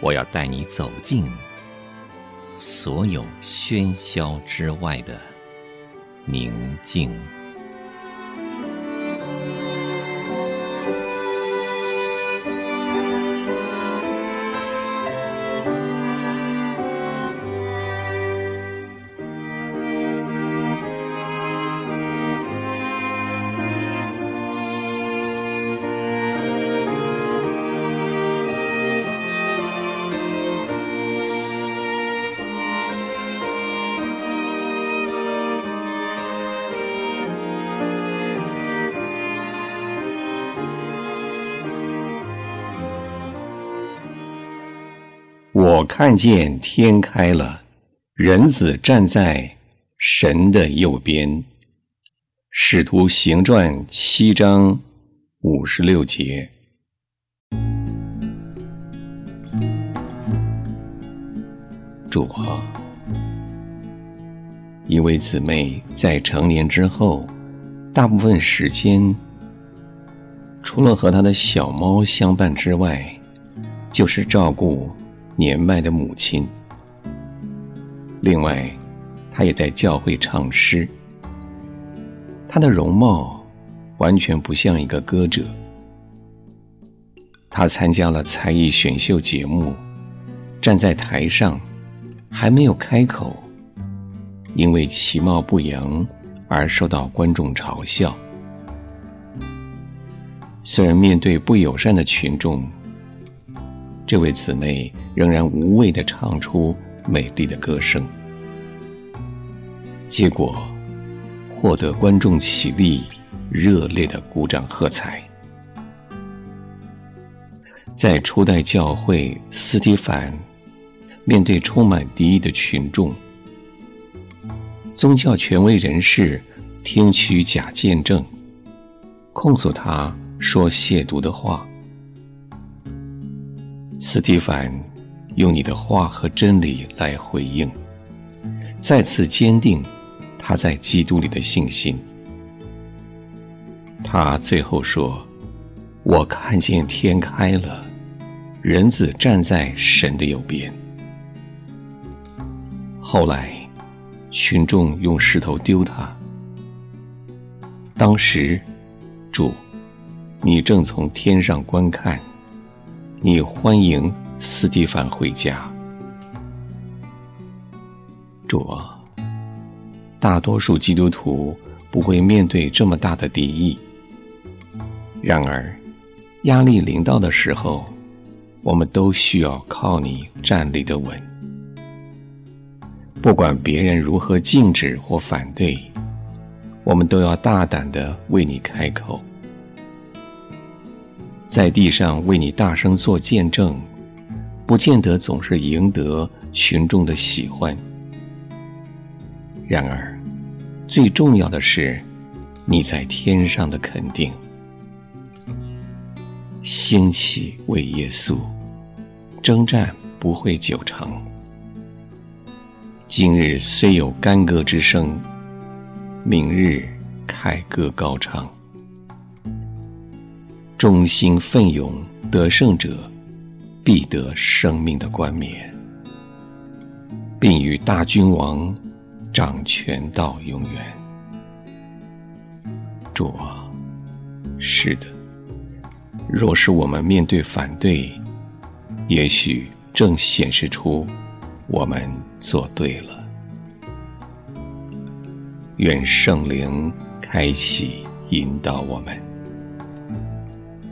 我要带你走进所有喧嚣之外的宁静。我看见天开了，人子站在神的右边。使徒行传七章五十六节。主啊，一位姊妹在成年之后，大部分时间除了和她的小猫相伴之外，就是照顾。年迈的母亲。另外，她也在教会唱诗。她的容貌完全不像一个歌者。她参加了才艺选秀节目，站在台上还没有开口，因为其貌不扬而受到观众嘲笑。虽然面对不友善的群众，这位姊妹仍然无畏地唱出美丽的歌声，结果获得观众起立、热烈的鼓掌喝彩。在初代教会，斯蒂凡面对充满敌意的群众，宗教权威人士听取假见证，控诉他说亵渎的话。斯蒂凡用你的话和真理来回应，再次坚定他在基督里的信心。他最后说：“我看见天开了，人子站在神的右边。”后来，群众用石头丢他。当时，主，你正从天上观看。你欢迎斯蒂凡回家，主啊！大多数基督徒不会面对这么大的敌意。然而，压力临到的时候，我们都需要靠你站立的稳。不管别人如何禁止或反对，我们都要大胆的为你开口。在地上为你大声做见证，不见得总是赢得群众的喜欢。然而，最重要的是你在天上的肯定。兴起为耶稣，征战不会久长。今日虽有干戈之声，明日凯歌高唱。忠心奋勇得胜者，必得生命的冠冕。并与大君王掌权到永远。主啊，是的，若是我们面对反对，也许正显示出我们做对了。愿圣灵开启引导我们，